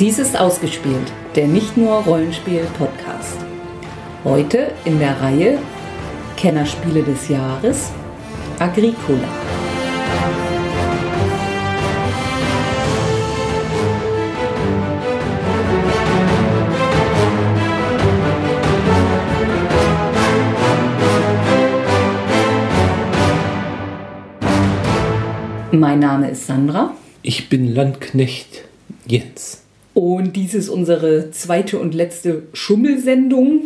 Dies ist ausgespielt, der nicht nur Rollenspiel-Podcast. Heute in der Reihe Kennerspiele des Jahres Agricola. Mein Name ist Sandra. Ich bin Landknecht Jens. Und dies ist unsere zweite und letzte Schummelsendung,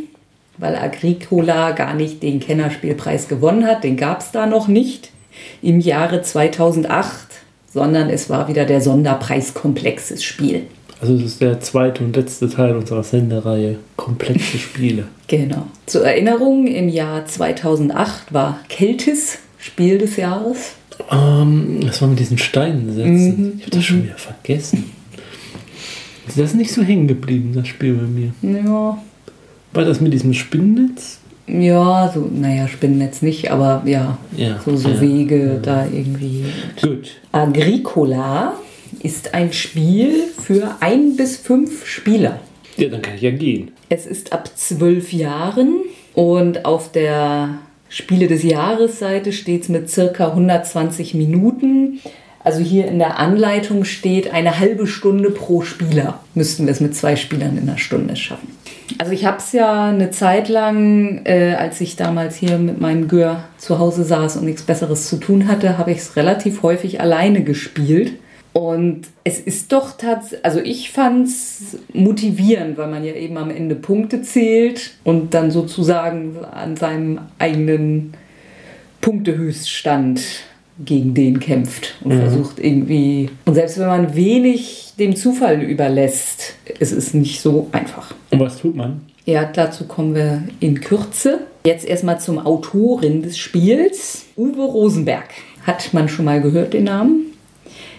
weil Agricola gar nicht den Kennerspielpreis gewonnen hat. Den gab es da noch nicht im Jahre 2008, sondern es war wieder der Sonderpreis Komplexes Spiel. Also es ist der zweite und letzte Teil unserer Sendereihe Komplexe Spiele. Genau. Zur Erinnerung, im Jahr 2008 war Keltis Spiel des Jahres. Ähm, das war mit diesen Steinen setzen. Ich habe das schon wieder vergessen. Ist das nicht so hängen geblieben, das Spiel bei mir? Ja, War das mit diesem Spinnennetz? ja, so, naja, Spinnennetz nicht, aber ja, Ja, so, so ja, Wege da irgendwie. Gut. Agricola ist ein Spiel für ein bis fünf Spieler. Ja, dann kann ich ja gehen. Es ist ab zwölf Jahren und auf der Spiele des Jahres Seite steht es mit circa 120 Minuten. Also hier in der Anleitung steht eine halbe Stunde pro Spieler. Müssten wir es mit zwei Spielern in einer Stunde schaffen. Also ich habe es ja eine Zeit lang, äh, als ich damals hier mit meinem Gör zu Hause saß und nichts Besseres zu tun hatte, habe ich es relativ häufig alleine gespielt. Und es ist doch tatsächlich, also ich fand es motivierend, weil man ja eben am Ende Punkte zählt und dann sozusagen an seinem eigenen Punktehöchststand gegen den kämpft und versucht irgendwie. Und selbst wenn man wenig dem Zufall überlässt, es ist nicht so einfach. Und was tut man? Ja, dazu kommen wir in Kürze. Jetzt erstmal zum Autorin des Spiels. Uwe Rosenberg. Hat man schon mal gehört den Namen?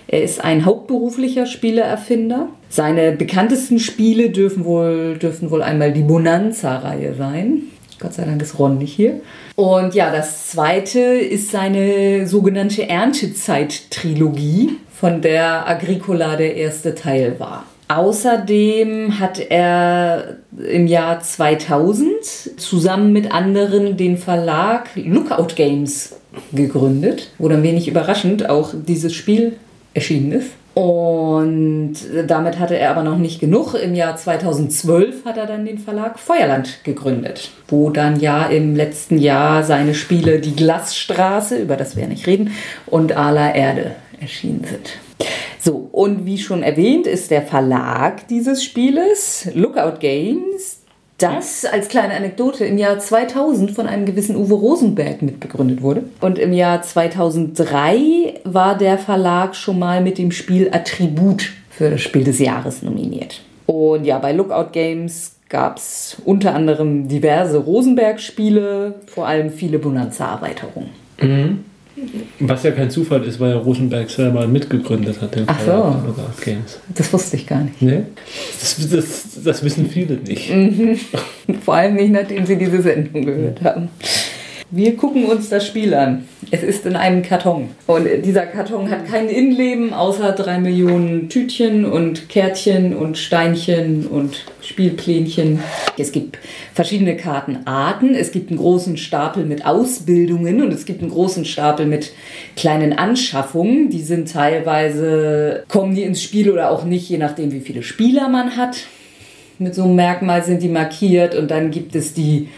Er ist ein hauptberuflicher Spieleerfinder. Seine bekanntesten Spiele dürfen wohl, dürfen wohl einmal die Bonanza-Reihe sein. Gott sei Dank ist Ron nicht hier. Und ja, das zweite ist seine sogenannte Erntezeit-Trilogie, von der Agricola der erste Teil war. Außerdem hat er im Jahr 2000 zusammen mit anderen den Verlag Lookout Games gegründet, wo dann wenig überraschend auch dieses Spiel erschienen ist. Und damit hatte er aber noch nicht genug. Im Jahr 2012 hat er dann den Verlag Feuerland gegründet, wo dann ja im letzten Jahr seine Spiele Die Glasstraße, über das wir ja nicht reden, und Ala Erde erschienen sind. So, und wie schon erwähnt, ist der Verlag dieses Spieles, Lookout Games, das als kleine Anekdote im Jahr 2000 von einem gewissen Uwe Rosenberg mitbegründet wurde. Und im Jahr 2003 war der Verlag schon mal mit dem Spiel Attribut für das Spiel des Jahres nominiert. Und ja, bei Lookout Games gab es unter anderem diverse Rosenberg-Spiele, vor allem viele Bonanza-Erweiterungen. Was ja kein Zufall ist, weil ja Rosenberg selber mitgegründet hat. Den Ach so. Games. Das wusste ich gar nicht. Ne? Das, das, das wissen viele nicht. Vor allem nicht, nachdem sie diese Sendung gehört haben. Wir gucken uns das Spiel an. Es ist in einem Karton. Und dieser Karton hat kein Innenleben, außer drei Millionen Tütchen und Kärtchen und Steinchen und Spielplänchen. Es gibt verschiedene Kartenarten. Es gibt einen großen Stapel mit Ausbildungen und es gibt einen großen Stapel mit kleinen Anschaffungen. Die sind teilweise, kommen die ins Spiel oder auch nicht, je nachdem, wie viele Spieler man hat mit so einem Merkmal sind die markiert und dann gibt es die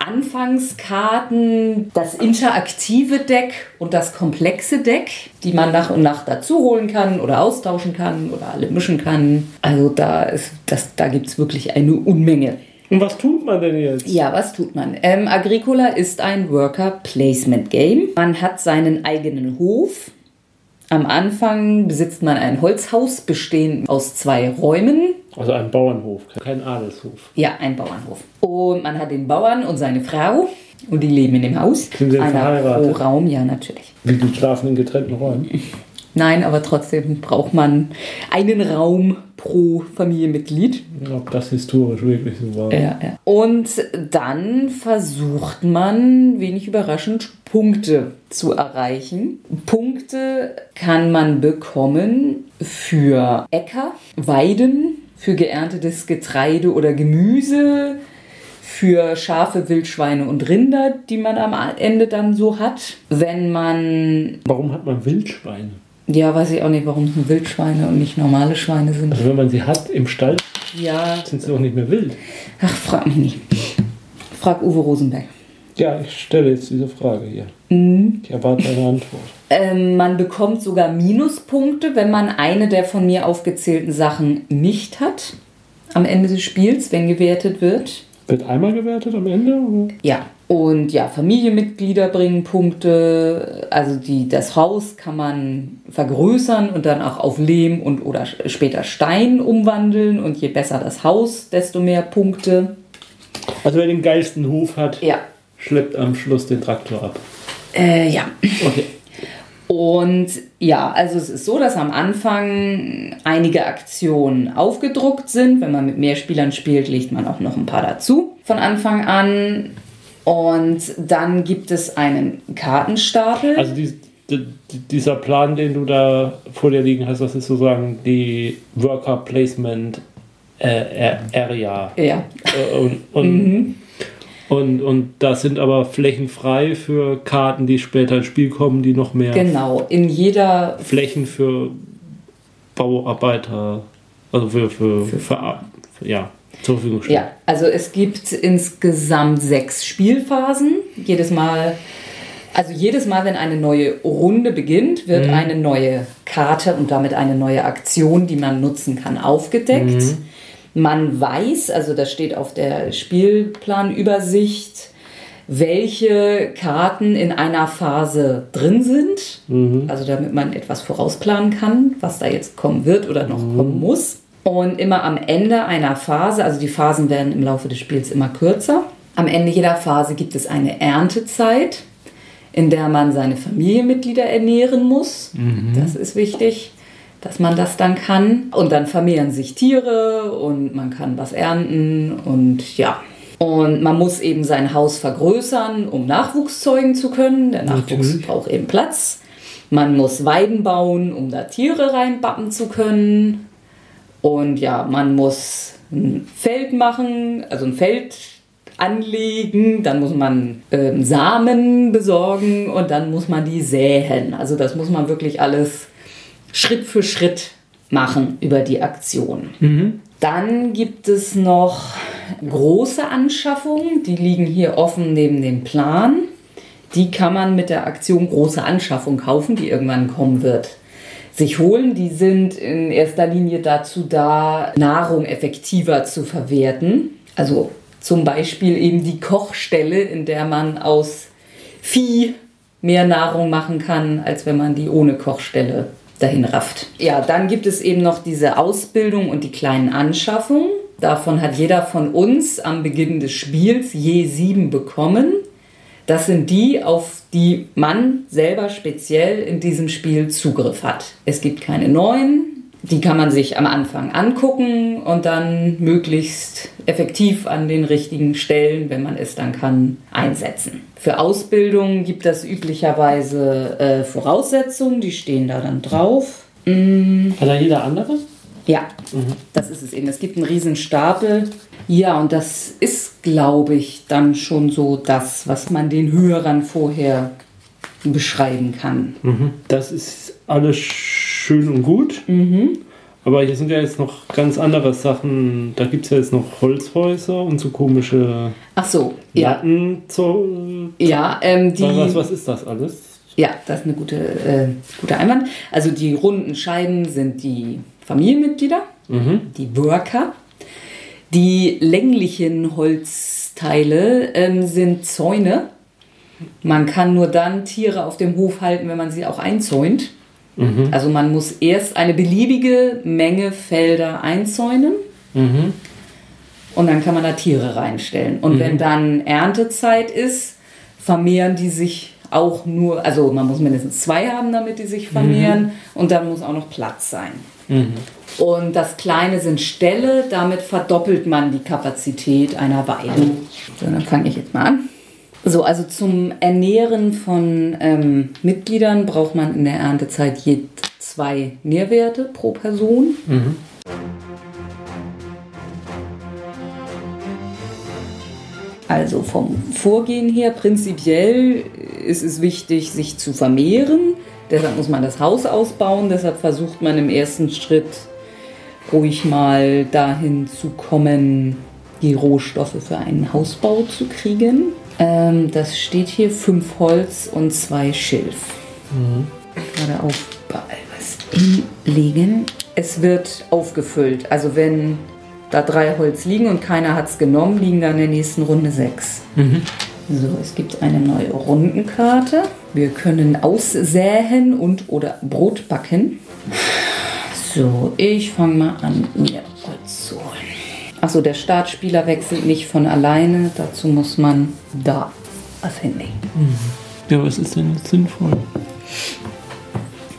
Anfangskarten, das interaktive Deck und das komplexe Deck, die man nach und nach dazu holen kann oder austauschen kann oder alle mischen kann. Also da, ist, das, da gibt es wirklich eine Unmenge. Und was tut man denn jetzt? Ja, was tut man? Ähm, Agricola ist ein Worker Placement Game. Man hat seinen eigenen Hof. Am Anfang besitzt man ein Holzhaus bestehend aus zwei Räumen. Also ein Bauernhof, kein Adelshof. Ja, ein Bauernhof. Und man hat den Bauern und seine Frau und die leben in dem Haus. Sind sie verheiratet? pro Raum, ja, natürlich. Wie die schlafen in getrennten Räumen. Nein, aber trotzdem braucht man einen Raum pro Familienmitglied. Ob das historisch wirklich so war. Ja, ja. Und dann versucht man, wenig überraschend, Punkte zu erreichen. Punkte kann man bekommen für Äcker, Weiden, für geerntetes Getreide oder Gemüse, für Schafe, Wildschweine und Rinder, die man am Ende dann so hat. Wenn man, Warum hat man Wildschweine? ja, weiß ich auch nicht, warum es Wildschweine und nicht normale Schweine sind. Also wenn man sie hat im Stall, Ja, sind sie doch nicht mehr wild. ach, frag mich nicht. Frag Uwe Rosenberg. Ja, ich stelle jetzt diese Frage hier. Mhm. Ich erwarte eine Antwort. Ähm, man bekommt sogar Minuspunkte, wenn man eine der von mir aufgezählten Sachen nicht hat. Am Ende des Spiels, wenn gewertet wird. Wird einmal gewertet am Ende? Oder? Ja. Und ja, Familienmitglieder bringen Punkte. Also die, das Haus kann man vergrößern und dann auch auf Lehm und oder später Stein umwandeln. Und je besser das Haus, desto mehr Punkte. Also wer den geilsten Hof hat, Ja. Schleppt am Schluss den Traktor ab. Äh, ja. Okay. Und ja, also es ist so, dass am Anfang einige Aktionen aufgedruckt sind. Wenn man mit mehr Spielern spielt, legt man auch noch ein paar dazu von Anfang an. Und dann gibt es einen Kartenstapel. Also dies, di- dieser Plan, den du da vor dir liegen hast, das ist sozusagen die Worker Placement äh, Area. ja, Äh, Und, und, und, und das sind aber Flächen frei für Karten, die später ins Spiel kommen, die noch mehr genau. In jeder Flächen für Bauarbeiter, also für, für, für, für ja, zur Verfügung stehen. Ja, also es gibt insgesamt sechs Spielphasen. Jedes Mal, also jedes Mal, wenn eine neue Runde beginnt, wird eine neue Karte und damit eine neue Aktion, die man nutzen kann, aufgedeckt. Man weiß, also das steht auf der Spielplanübersicht, welche Karten in einer Phase drin sind. Also damit man etwas vorausplanen kann, was da jetzt kommen wird oder noch kommen muss. Und immer am Ende einer Phase, also die Phasen werden im Laufe des Spiels immer kürzer. Am Ende jeder Phase gibt es eine Erntezeit, in der man seine Familienmitglieder ernähren muss. Das ist wichtig, dass man das dann kann. Und dann vermehren sich Tiere und man kann was ernten und ja. Und man muss eben sein Haus vergrößern, um Nachwuchs zeugen zu können. Der Nachwuchs Natürlich. braucht eben Platz. Man muss Weiden bauen, um da Tiere reinbappen zu können. Und ja, man muss ein Feld machen, also ein Feld anlegen, dann muss man ähm, Samen besorgen und dann muss man die säen. Also das muss man wirklich alles Schritt für Schritt machen über die Aktion. Dann gibt es noch große Anschaffungen, die liegen hier offen neben dem Plan. Die kann man mit der Aktion große Anschaffung kaufen, die irgendwann kommen wird sich holen. Die sind in erster Linie dazu da, Nahrung effektiver zu verwerten. Also zum Beispiel eben die Kochstelle, in der man aus Vieh mehr Nahrung machen kann, als wenn man die ohne Kochstelle dahin rafft. Ja, dann gibt es eben noch diese Ausbildung und die kleinen Anschaffungen. Davon hat jeder von uns am Beginn des Spiels je sieben bekommen. Das sind die, auf die man selber speziell in diesem Spiel Zugriff hat. Es gibt keine neuen, die kann man sich am Anfang angucken und dann möglichst effektiv an den richtigen Stellen, wenn man es dann kann, einsetzen. Für Ausbildung gibt es üblicherweise äh, Voraussetzungen, die stehen da dann drauf. Hat da jeder andere? Ja, das ist es eben. Es gibt einen riesen Stapel. Ja, und das ist, glaube ich, dann schon so das, was man den Hörern vorher beschreiben kann. Das ist alles schön und gut. Aber hier sind ja jetzt noch ganz andere Sachen. Da gibt es ja jetzt noch Holzhäuser und so komische Ach so, ja. Zu, Ja, ähm, die, was, was ist das alles? ja, das ist eine gute, äh, guter Einwand. Also die runden Scheiben sind die Familienmitglieder, die Worker. Die länglichen Holzteile ähm, sind Zäune. Man kann nur dann Tiere auf dem Hof halten, wenn man sie auch einzäunt. Also man muss erst eine beliebige Menge Felder einzäunen und dann kann man da Tiere reinstellen. Und wenn dann Erntezeit ist, vermehren die sich auch nur, also man muss mindestens zwei haben, damit die sich vermehren und dann muss auch noch Platz sein. Und das Kleine sind Ställe, damit verdoppelt man die Kapazität einer Weide. So, dann fange ich jetzt mal an. So, also zum Ernähren von ähm, Mitgliedern braucht man in der Erntezeit je zwei Nährwerte pro Person. Mhm. Also vom Vorgehen her, prinzipiell ist es wichtig, sich zu vermehren. Deshalb muss man das Haus ausbauen. Deshalb versucht man im ersten Schritt ruhig mal dahin zu kommen, die Rohstoffe für einen Hausbau zu kriegen. Ähm, das steht hier fünf Holz und zwei Schilf. Mhm. Gerade auf überall was hinlegen. Es wird aufgefüllt. Also wenn da drei Holz liegen und keiner hat es genommen, liegen da in der nächsten Runde sechs. Mhm. So, es gibt eine neue Rundenkarte. Wir können aussäen und oder Brot backen. So, ich fange mal an, mir. Achso, der Startspieler wechselt nicht von alleine. Dazu muss man da was hinlegen. Mhm. Ja, was ist denn jetzt sinnvoll?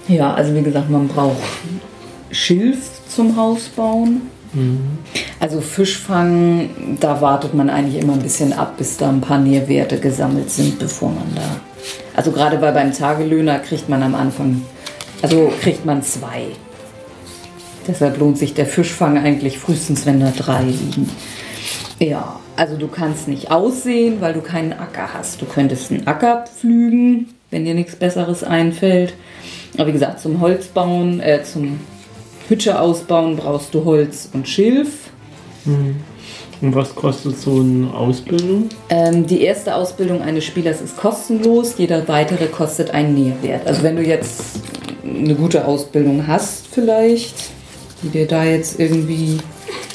Ja, also wie gesagt, man braucht Schilf zum Haus bauen. Mhm. Also Fischfang, da wartet man eigentlich immer ein bisschen ab, bis da ein paar Nährwerte gesammelt sind, bevor man da. Also gerade bei beim Tagelöhner kriegt man am Anfang, also kriegt man zwei. Deshalb lohnt sich der Fischfang eigentlich frühestens, wenn da drei liegen. Ja, also du kannst nicht aussehen, weil du keinen Acker hast. Du könntest einen Acker pflügen, wenn dir nichts Besseres einfällt. Aber wie gesagt, zum Holzbauen, äh, zum Hütte ausbauen brauchst du Holz und Schilf. Mhm. Und was kostet so eine Ausbildung? Ähm, die erste Ausbildung eines Spielers ist kostenlos, jeder weitere kostet einen Nährwert. Also wenn du jetzt eine gute Ausbildung hast vielleicht, die dir da jetzt irgendwie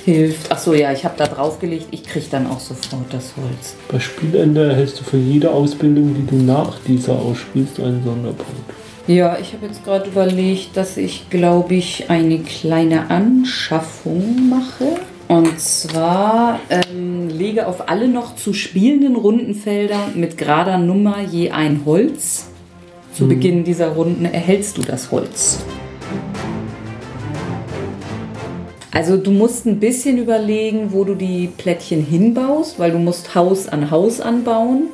hilft. Ach so, ja, ich habe da draufgelegt, ich kriege dann auch sofort das Holz. Bei Spielende erhältst du für jede Ausbildung, die du nach dieser ausspielst, einen Sonderpunkt. Ja, ich habe jetzt gerade überlegt, dass ich, glaube ich, eine kleine Anschaffung mache. Und zwar ähm, lege auf alle noch zu spielenden Rundenfelder mit gerader Nummer je ein Holz. Zu hm. Beginn dieser Runden erhältst du das Holz. Also du musst ein bisschen überlegen, wo du die Plättchen hinbaust, weil du musst Haus an Haus anbauen.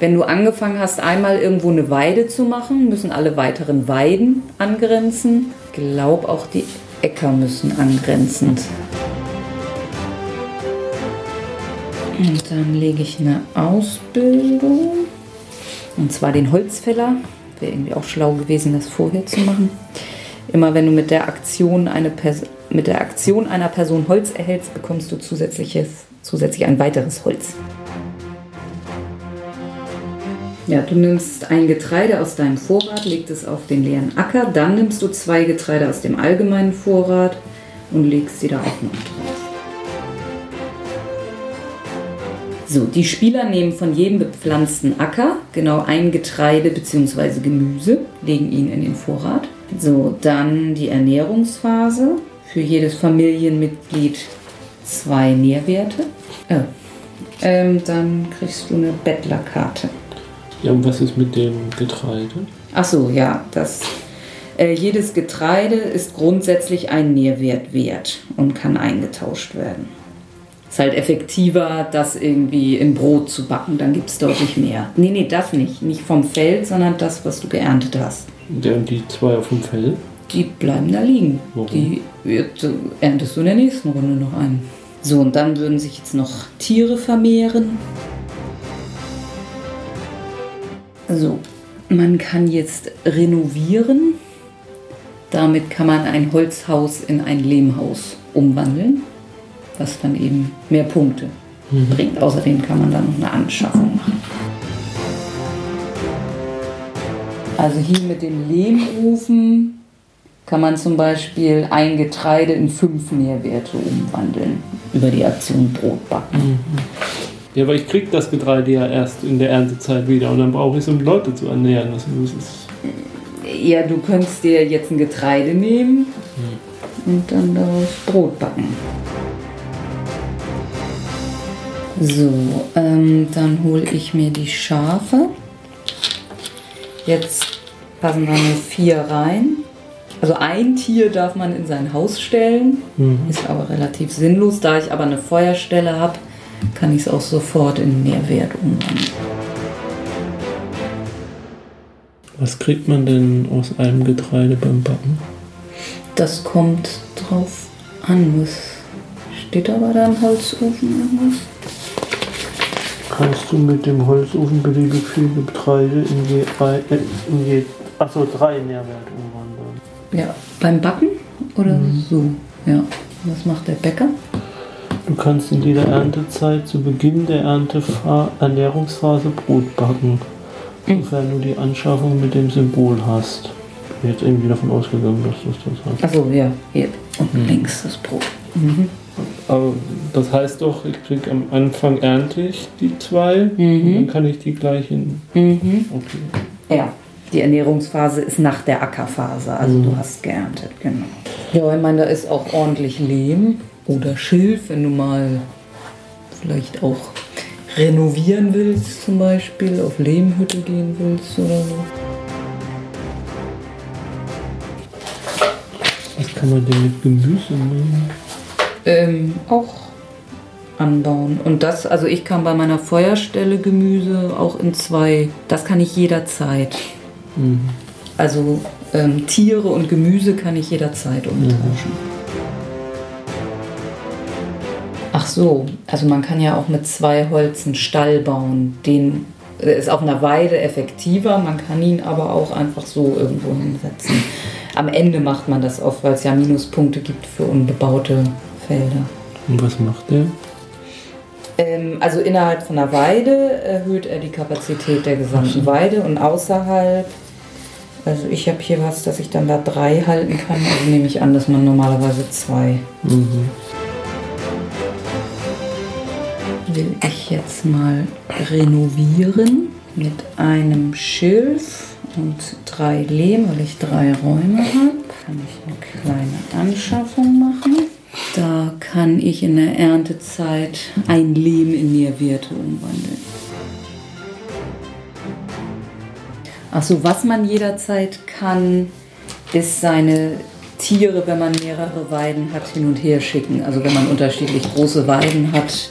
Wenn du angefangen hast, einmal irgendwo eine Weide zu machen, müssen alle weiteren Weiden angrenzen. Ich glaube, auch die Äcker müssen angrenzend. Und dann lege ich eine Ausbildung. Und zwar den Holzfäller. Wäre irgendwie auch schlau gewesen, das vorher zu machen. Immer wenn du mit der Aktion, eine mit der Aktion einer Person Holz erhältst, bekommst du zusätzliches, zusätzlich ein weiteres Holz. Ja, du nimmst ein Getreide aus deinem Vorrat, legst es auf den leeren Acker, dann nimmst du zwei Getreide aus dem allgemeinen Vorrat und legst sie da auch noch drauf. So, die Spieler nehmen von jedem bepflanzten Acker genau ein Getreide bzw. Gemüse, legen ihn in den Vorrat. So, dann die Ernährungsphase. Für jedes Familienmitglied zwei Nährwerte. Oh. Ähm, dann kriegst du eine Bettlerkarte. Ja, und was ist mit dem Getreide? Ach so, ja, das. Äh, jedes Getreide ist grundsätzlich ein Nährwert wert und kann eingetauscht werden. Ist halt effektiver, das irgendwie in Brot zu backen, dann gibt es deutlich mehr. Nee, nee, das nicht. Nicht vom Feld, sondern das, was du geerntet hast. Der und die zwei auf dem Feld? Die bleiben da liegen. Warum? Die wird, erntest du in der nächsten Runde noch ein. So, und dann würden sich jetzt noch Tiere vermehren. So, man kann jetzt renovieren. Damit kann man ein Holzhaus in ein Lehmhaus umwandeln, was dann eben mehr Punkte mhm. bringt. Außerdem kann man dann noch eine Anschaffung machen. Also hier mit dem Lehmofen kann man zum Beispiel ein Getreide in fünf Nährwerte umwandeln über die Aktion Brotbacken. Mhm. Ja, aber ich krieg das Getreide ja erst in der Erntezeit wieder und dann brauche ich es, um Leute zu ernähren. Das ist ja, du könntest dir jetzt ein Getreide nehmen hm. und dann daraus Brot backen. So, ähm, dann hole ich mir die Schafe. Jetzt passen da nur vier rein. Also ein Tier darf man in sein Haus stellen, mhm. ist aber relativ sinnlos. Da ich aber eine Feuerstelle habe, kann ich es auch sofort in Nährwert umwandeln. Was kriegt man denn aus einem Getreide beim Backen? Das kommt drauf an. Was steht da bei deinem Holzofen irgendwas? Kannst du mit dem Holzofen beliebig viele Getreide in je, äh, in je achso, drei Nährwert umwandeln. Ja, beim Backen oder so? Ja. Was macht der Bäcker? Du kannst in jeder Erntezeit zu Beginn der Erntefa Ernährungsphase Brot backen, sofern du die Anschaffung mit dem Symbol hast. Ich bin jetzt irgendwie davon ausgegangen, dass du das hast. Achso, ja, hier unten links das Brot. Mhm. Aber das heißt doch, ich krieg am Anfang ernte ich die zwei und dann kann ich die gleich in. Mhm. Okay. Ja, die Ernährungsphase ist nach der Ackerphase, also du hast geerntet, genau. Ja, ich meine, da ist auch ordentlich Lehm oder Schilf, wenn du mal vielleicht auch renovieren willst, zum Beispiel, auf Lehmhütte gehen willst oder so. Was kann man denn mit Gemüse machen? Ähm, auch anbauen. Und das, also ich kann bei meiner Feuerstelle Gemüse auch in zwei, das kann ich jederzeit. Mhm. Also ähm, Tiere und Gemüse kann ich jederzeit umtauschen. Ach so, also man kann ja auch mit zwei Holz einen Stall bauen. Den der ist auf einer Weide effektiver, man kann ihn aber auch einfach so irgendwo hinsetzen. Am Ende macht man das oft, weil es ja Minuspunkte gibt für unbebaute Felder. Und was macht der? Also innerhalb von einer Weide erhöht er die Kapazität der gesamten Weide und außerhalb, also ich habe hier was, dass ich dann da drei halten kann, also nehme ich an, dass man normalerweise zwei. Mhm. Will ich jetzt mal renovieren mit einem Schilf und drei Lehm, weil ich drei Räume habe. Kann ich eine kleine Anschaffung machen. Da kann ich in der Erntezeit ein Lehm in Nährwerte umwandeln. Achso, was man jederzeit kann, ist seine Tiere, wenn man mehrere Weiden hat, hin und her schicken. Also wenn man unterschiedlich große Weiden hat,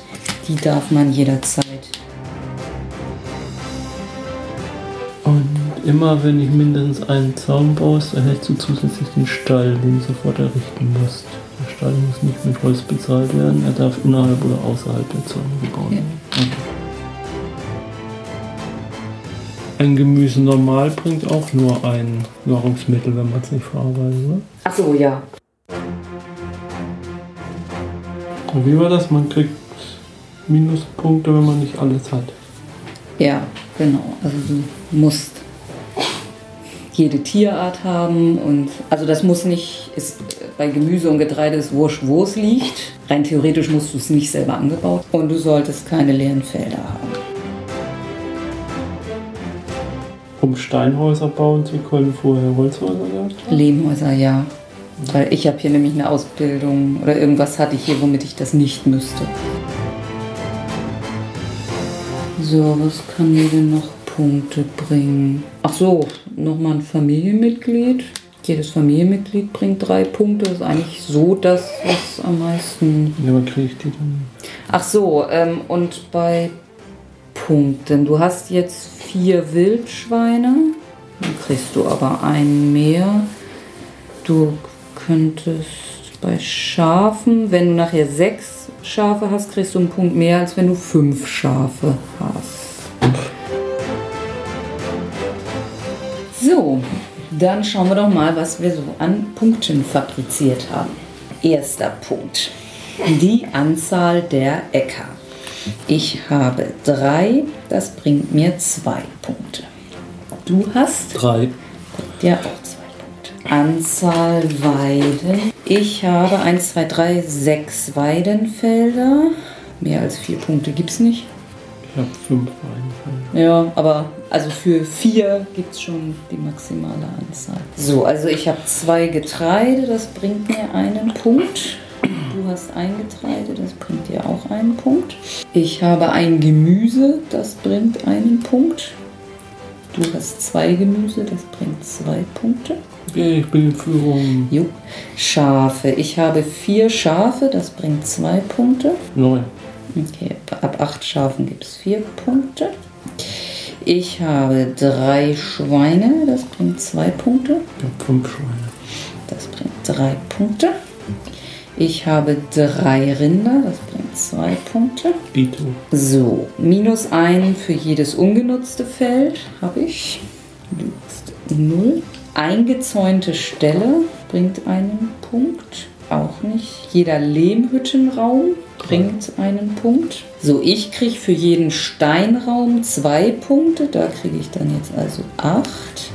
die darf man jederzeit. Und immer wenn ich mindestens einen Zaun baust, erhältst du zusätzlich den Stall, den du sofort errichten musst. Der Stall muss nicht mit Holz bezahlt werden, er darf innerhalb oder außerhalb der Zäune gebaut Ja. werden. Okay. Ein Gemüse normal bringt auch nur ein Nahrungsmittel, wenn man es nicht verarbeitet, oder? Achso, ja. Und wie war das? Man kriegt Minuspunkte, wenn man nicht alles hat. Ja, genau. Also du musst jede Tierart haben und also das muss nicht, ist, bei Gemüse und Getreide ist wurscht, wo es liegt. Rein theoretisch musst du es nicht selber angebaut und du solltest keine leeren Felder haben. Um Steinhäuser bauen zu können, vorher Holzhäuser gehabt? Lehmhäuser, ja. Weil ich habe hier nämlich eine Ausbildung oder irgendwas hatte ich hier, womit ich das nicht müsste. So, was kann mir denn noch Punkte bringen? Ach so, nochmal ein Familienmitglied. Jedes Familienmitglied bringt drei Punkte. Das ist eigentlich so das, was am meisten Ja, aber kriege ich die dann? Ach so, ähm, und bei Punkten. Du hast jetzt vier Wildschweine. Dann kriegst du aber einen mehr. Du könntest bei Schafen, wenn du nachher sechs Schafe hast, kriegst du einen Punkt mehr, als wenn du fünf Schafe hast. So, dann schauen wir doch mal, was wir so an Punkten fabriziert haben. Erster Punkt. Die Anzahl der Äcker. Ich habe drei, das bringt mir zwei Punkte. Du hast Drei. ja auch zwei Punkte. Anzahl Weiden. Ich habe 1, 2, 3, 6 Weidenfelder. Mehr als vier Punkte gibt es nicht. Ich habe fünf Weine. Ja, aber also für vier gibt es schon die maximale Anzahl. So, also ich habe zwei Getreide, das bringt mir einen Punkt. Du hast ein Getreide, das bringt dir auch einen Punkt. Ich habe ein Gemüse, das bringt einen Punkt. Du hast zwei Gemüse, das bringt zwei Punkte. Okay, ich bin in Führung Jo. Schafe. Ich habe vier Schafe, das bringt zwei Punkte. neun. Okay, ab acht Schafen gibt es vier Punkte. Ich habe drei Schweine, das bringt zwei Punkte. Ich habe fünf Schweine. Das bringt drei Punkte. Ich habe drei Rinder, das bringt zwei Punkte. Dito. So, minus ein für jedes ungenutzte Feld habe ich. Du hast null. Eingezäunte Stelle bringt einen Punkt. Auch nicht. Jeder Lehmhüttenraum bringt einen Punkt. So, ich kriege für jeden Steinraum zwei Punkte. Da kriege ich dann jetzt also acht.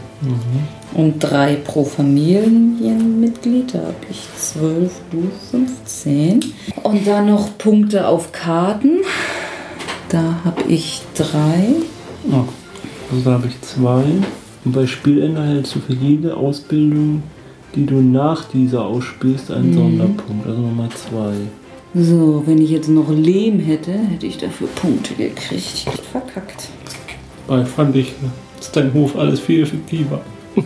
Und drei pro Familienmitglied. Da habe ich zwölf, du 15. Und dann noch Punkte auf Karten. Da habe ich drei. Oh, also da habe ich zwei. Und bei Spielende erhältst du für jede Ausbildung, die du nach dieser ausspielst, einen Sonderpunkt. Also nochmal zwei. So, wenn ich jetzt noch Lehm hätte, hätte ich dafür Punkte gekriegt. Echt verkackt. Weil fand ich, ist dein Hof alles viel effektiver.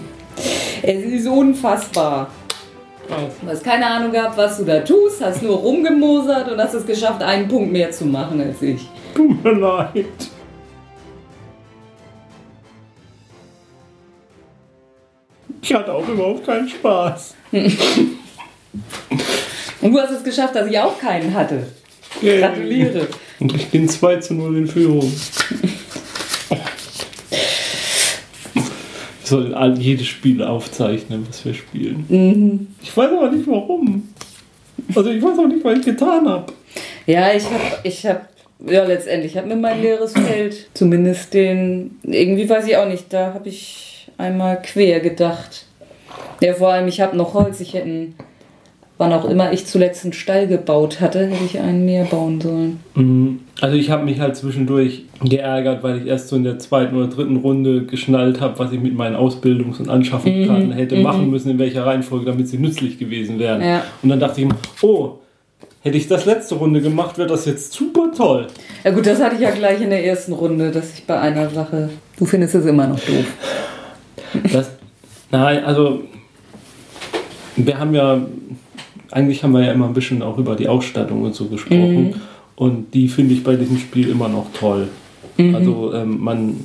Es ist unfassbar. Du hast keine Ahnung gehabt, was du da tust, hast nur rumgemosert und hast es geschafft, einen Punkt mehr zu machen als ich. Tut mir leid. Ich hatte auch überhaupt keinen Spaß. Und du hast es geschafft, dass ich auch keinen hatte. Gratuliere. Und ich bin 2 zu 0 in Führung. Wir sollen jedes Spiel aufzeichnen, was wir spielen. Ich weiß aber nicht warum. Also ich weiß auch nicht, was ich getan habe. Ja, ich habe, ich habe, ja, letztendlich hat mir mein leeres Feld, zumindest den, irgendwie weiß ich auch nicht, da habe ich einmal quer gedacht. Ja, vor allem, ich habe noch Holz, ich hätte, wann auch immer ich zuletzt einen Stall gebaut hatte, hätte ich einen mehr bauen sollen. Mhm. Also ich habe mich halt zwischendurch geärgert, weil ich erst so in der zweiten oder dritten Runde geschnallt habe, was ich mit meinen Ausbildungs- und Anschaffungskarten Mhm, hätte mhm. machen müssen, in welcher Reihenfolge, damit sie nützlich gewesen wären. Ja. Und dann dachte ich mir, oh, hätte ich das letzte Runde gemacht, wäre das jetzt super toll. Ja gut, das hatte ich ja gleich in der ersten Runde, dass ich bei einer Sache, du findest es immer noch doof. Das, nein, also wir haben ja, eigentlich haben wir ja immer ein bisschen auch über die Ausstattung und so gesprochen. Und die finde ich bei diesem Spiel immer noch toll. Also ähm, man,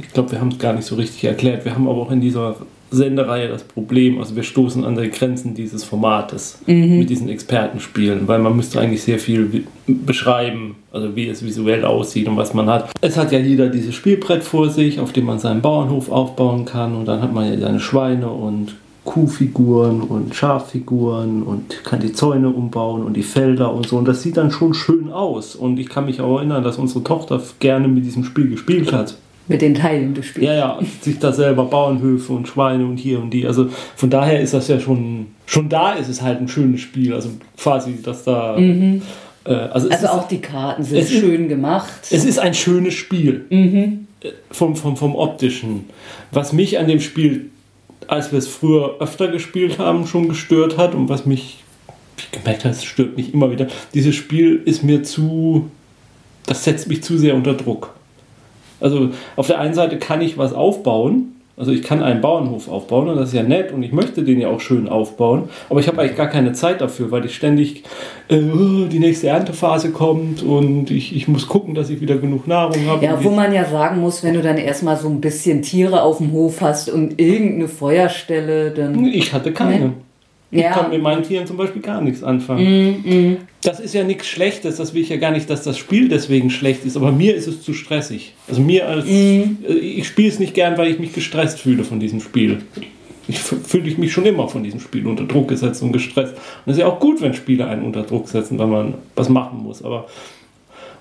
ich glaube, wir haben es gar nicht so richtig erklärt. Wir haben aber auch in dieser Sendereihe das Problem, also wir stoßen an die Grenzen dieses Formates mit diesen Expertenspielen, weil man müsste eigentlich sehr viel beschreiben, also wie es visuell aussieht und was man hat. Es hat ja jeder dieses Spielbrett vor sich, auf dem man seinen Bauernhof aufbauen kann und dann hat man ja seine Schweine und Kuhfiguren und Schaffiguren und kann die Zäune umbauen und die Felder und so. Und das sieht dann schon schön aus. Und ich kann mich auch erinnern, dass unsere Tochter gerne mit diesem Spiel gespielt hat. Mit den Teilen des Spiels. Ja, ja, sich da selber Bauernhöfe und Schweine und hier und die. Also von daher ist das ja schon, schon da ist es halt ein schönes Spiel. Also quasi, dass da. Äh, also Also ist, auch die Karten sind es ist- schön gemacht. es ist ein schönes Spiel. Äh, Vom, vom, vom optischen. Was mich an dem Spiel, als wir es früher öfter gespielt haben, schon gestört hat und was mich ich gemerkt habe, es stört mich immer wieder. Dieses Spiel ist mir zu. Das setzt mich zu sehr unter Druck. Also auf der einen Seite kann ich was aufbauen. Also ich kann einen Bauernhof aufbauen und das ist ja nett und ich möchte den ja auch schön aufbauen. Aber ich habe eigentlich gar keine Zeit dafür, weil ich ständig äh, die nächste Erntephase kommt und ich, ich muss gucken, dass ich wieder genug Nahrung habe. Ja, wo man ja sagen muss, wenn du dann erstmal so ein bisschen Tiere auf dem Hof hast und irgendeine Feuerstelle, dann. Ich hatte keine. Ich Ja. kann mit meinen Tieren zum Beispiel gar nichts anfangen. Das ist ja nichts Schlechtes, das will ich ja gar nicht, dass das Spiel deswegen schlecht ist, aber mir ist es zu stressig. Also mir als. äh, Ich spiele es nicht gern, weil ich mich gestresst fühle von diesem Spiel. Ich fühle ich mich schon immer von diesem Spiel unter Druck gesetzt und gestresst. Und es ist ja auch gut, wenn Spiele einen unter Druck setzen, weil man was machen muss. Aber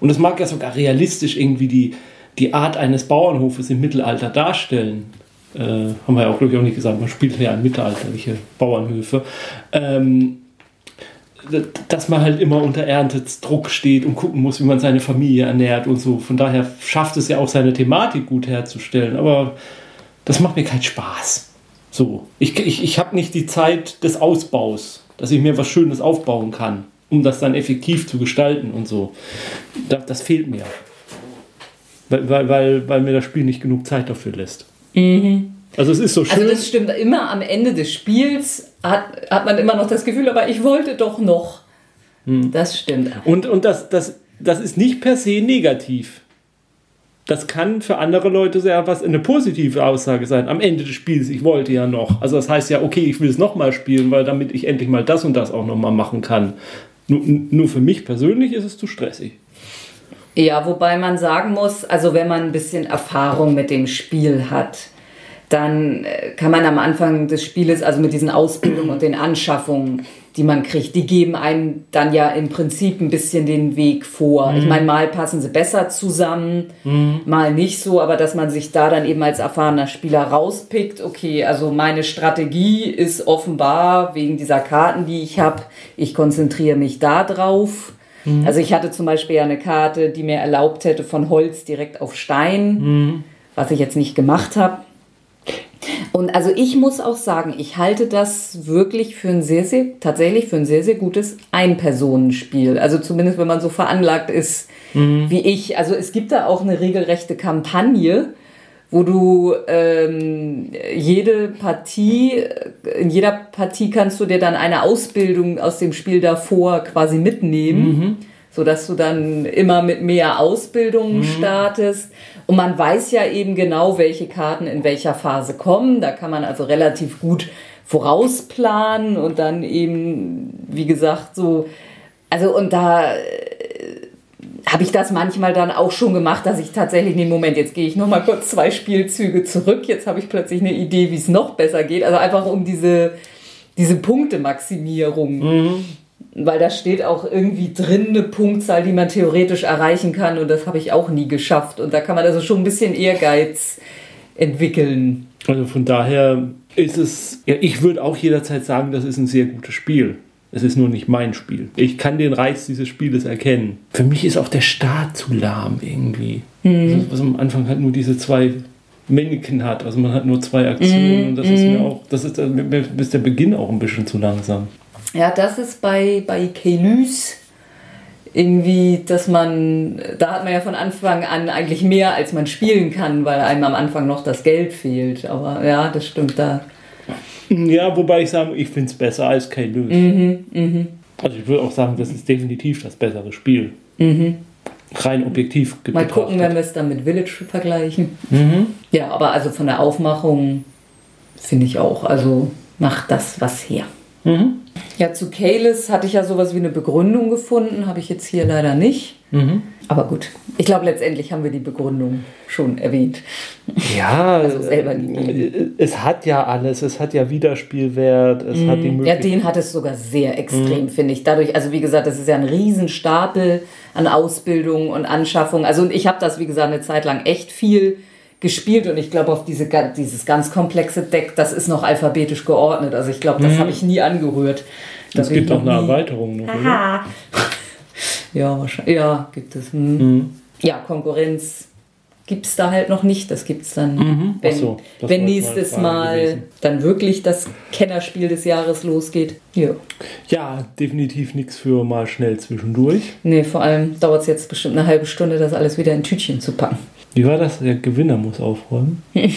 und es mag ja sogar realistisch irgendwie die, die Art eines Bauernhofes im Mittelalter darstellen. Äh, haben wir ja auch, glaube ich, auch nicht gesagt. Man spielt ja mittelalterliche Bauernhöfe. Ähm, dass man halt immer unter Erntetdruck steht und gucken muss, wie man seine Familie ernährt und so. Von daher schafft es ja auch seine Thematik gut herzustellen. Aber das macht mir keinen Spaß. So. Ich, ich, ich habe nicht die Zeit des Ausbaus, dass ich mir was Schönes aufbauen kann, um das dann effektiv zu gestalten und so. Das, das fehlt mir. Weil, weil, weil, weil mir das Spiel nicht genug Zeit dafür lässt. Also es ist so schön. Also das stimmt immer am Ende des Spiels hat, hat man immer noch das Gefühl, aber ich wollte doch noch. Das stimmt. Und, und das, das, das ist nicht per se negativ. Das kann für andere Leute sehr was eine positive Aussage sein. Am Ende des Spiels, ich wollte ja noch. Also das heißt ja, okay, ich will es nochmal spielen, weil damit ich endlich mal das und das auch nochmal machen kann. Nur, nur für mich persönlich ist es zu stressig. Ja, wobei man sagen muss, also wenn man ein bisschen Erfahrung mit dem Spiel hat, dann äh, kann man am Anfang des Spieles, also mit diesen Ausbildungen und den Anschaffungen, die man kriegt, die geben einem dann ja im Prinzip ein bisschen den Weg vor. Mhm. Ich meine, mal passen sie besser zusammen, mhm. mal nicht so, aber dass man sich da dann eben als erfahrener Spieler rauspickt, okay, also meine Strategie ist offenbar wegen dieser Karten, die ich habe, ich konzentriere mich da drauf. Mhm. Also ich hatte zum Beispiel ja eine Karte, die mir erlaubt hätte, von Holz direkt auf Stein, mhm. was ich jetzt nicht gemacht habe. Und also ich muss auch sagen, ich halte das wirklich für ein sehr, sehr, tatsächlich für ein sehr, sehr gutes Ein-Personen-Spiel. Also zumindest, wenn man so veranlagt ist mhm. wie ich. Also es gibt da auch eine regelrechte Kampagne, wo du ähm, jede Partie, in jeder Partie kannst du dir dann eine Ausbildung aus dem Spiel davor quasi mitnehmen. Mhm sodass du dann immer mit mehr Ausbildungen mhm. startest. Und man weiß ja eben genau, welche Karten in welcher Phase kommen. Da kann man also relativ gut vorausplanen und dann eben, wie gesagt, so, also und da äh, habe ich das manchmal dann auch schon gemacht, dass ich tatsächlich, nee, Moment, jetzt gehe ich noch mal kurz zwei Spielzüge zurück, jetzt habe ich plötzlich eine Idee, wie es noch besser geht. Also einfach um diese, diese Punktemaximierung. Mhm weil da steht auch irgendwie drin eine Punktzahl, die man theoretisch erreichen kann und das habe ich auch nie geschafft. Und da kann man also schon ein bisschen Ehrgeiz entwickeln. Also von daher ist es, ja, ich würde auch jederzeit sagen, das ist ein sehr gutes Spiel. Es ist nur nicht mein Spiel. Ich kann den Reiz dieses Spieles erkennen. Für mich ist auch der Start zu lahm irgendwie. Mhm. Also, was am Anfang halt nur diese zwei Männchen hat. Also man hat nur zwei Aktionen mhm. und das ist mir mhm. auch, das ist, mir ist der Beginn auch ein bisschen zu langsam. Ja, das ist bei, bei Kelys irgendwie, dass man, da hat man ja von Anfang an eigentlich mehr, als man spielen kann, weil einem am Anfang noch das Geld fehlt. Aber ja, das stimmt da. Ja, wobei ich sage, ich finde es besser als Kelys. Mhm, mh. Also ich würde auch sagen, das ist definitiv das bessere Spiel. Mhm. Rein objektiv Mal gucken, wenn wir es dann mit Village vergleichen. Mhm. Ja, aber also von der Aufmachung finde ich auch, also macht das was her. Mhm. Ja, zu Kalis hatte ich ja sowas wie eine Begründung gefunden, habe ich jetzt hier leider nicht. Aber gut, ich glaube, letztendlich haben wir die Begründung schon erwähnt. Ja, also selber gegeben. es hat ja alles, es hat ja Wiederspielwert, es mhm. hat die Möglichkeit. Ja, den hat es sogar sehr extrem, mhm. finde ich. Dadurch, also wie gesagt, das ist ja ein Riesenstapel an Ausbildung und Anschaffung. Also ich habe das, wie gesagt, eine Zeit lang echt viel gespielt und ich glaube auf diese, dieses ganz komplexe Deck, das ist noch alphabetisch geordnet. Also ich glaube, das mhm. habe ich nie angerührt. Es gibt auch eine Erweiterung noch, Aha. Ja, wahrscheinlich. Ja, gibt es. Hm. Mhm. Ja, Konkurrenz gibt es da halt noch nicht. Das gibt es dann, mhm. wenn, so, wenn nächstes Mal gewesen. dann wirklich das Kennerspiel des Jahres losgeht. Ja, ja definitiv nichts für mal schnell zwischendurch. Nee, vor allem dauert es jetzt bestimmt eine halbe Stunde, das alles wieder in Tütchen zu packen. Wie war das? Der Gewinner muss aufräumen.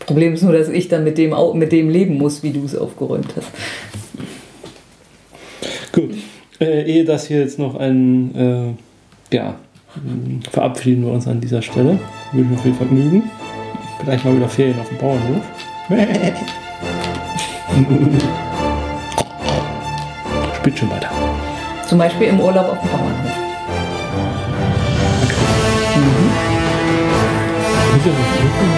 Problem ist nur, dass ich dann mit dem, mit dem leben muss, wie du es aufgeräumt hast. Gut. Äh, ehe das hier jetzt noch ein, äh, ja, verabschieden wir uns an dieser Stelle. Wünschen wir viel Vergnügen. Vielleicht mal wieder Ferien auf dem Bauernhof. Spielt schon weiter. Zum Beispiel im Urlaub auf dem Bauernhof. Okay. Mhm.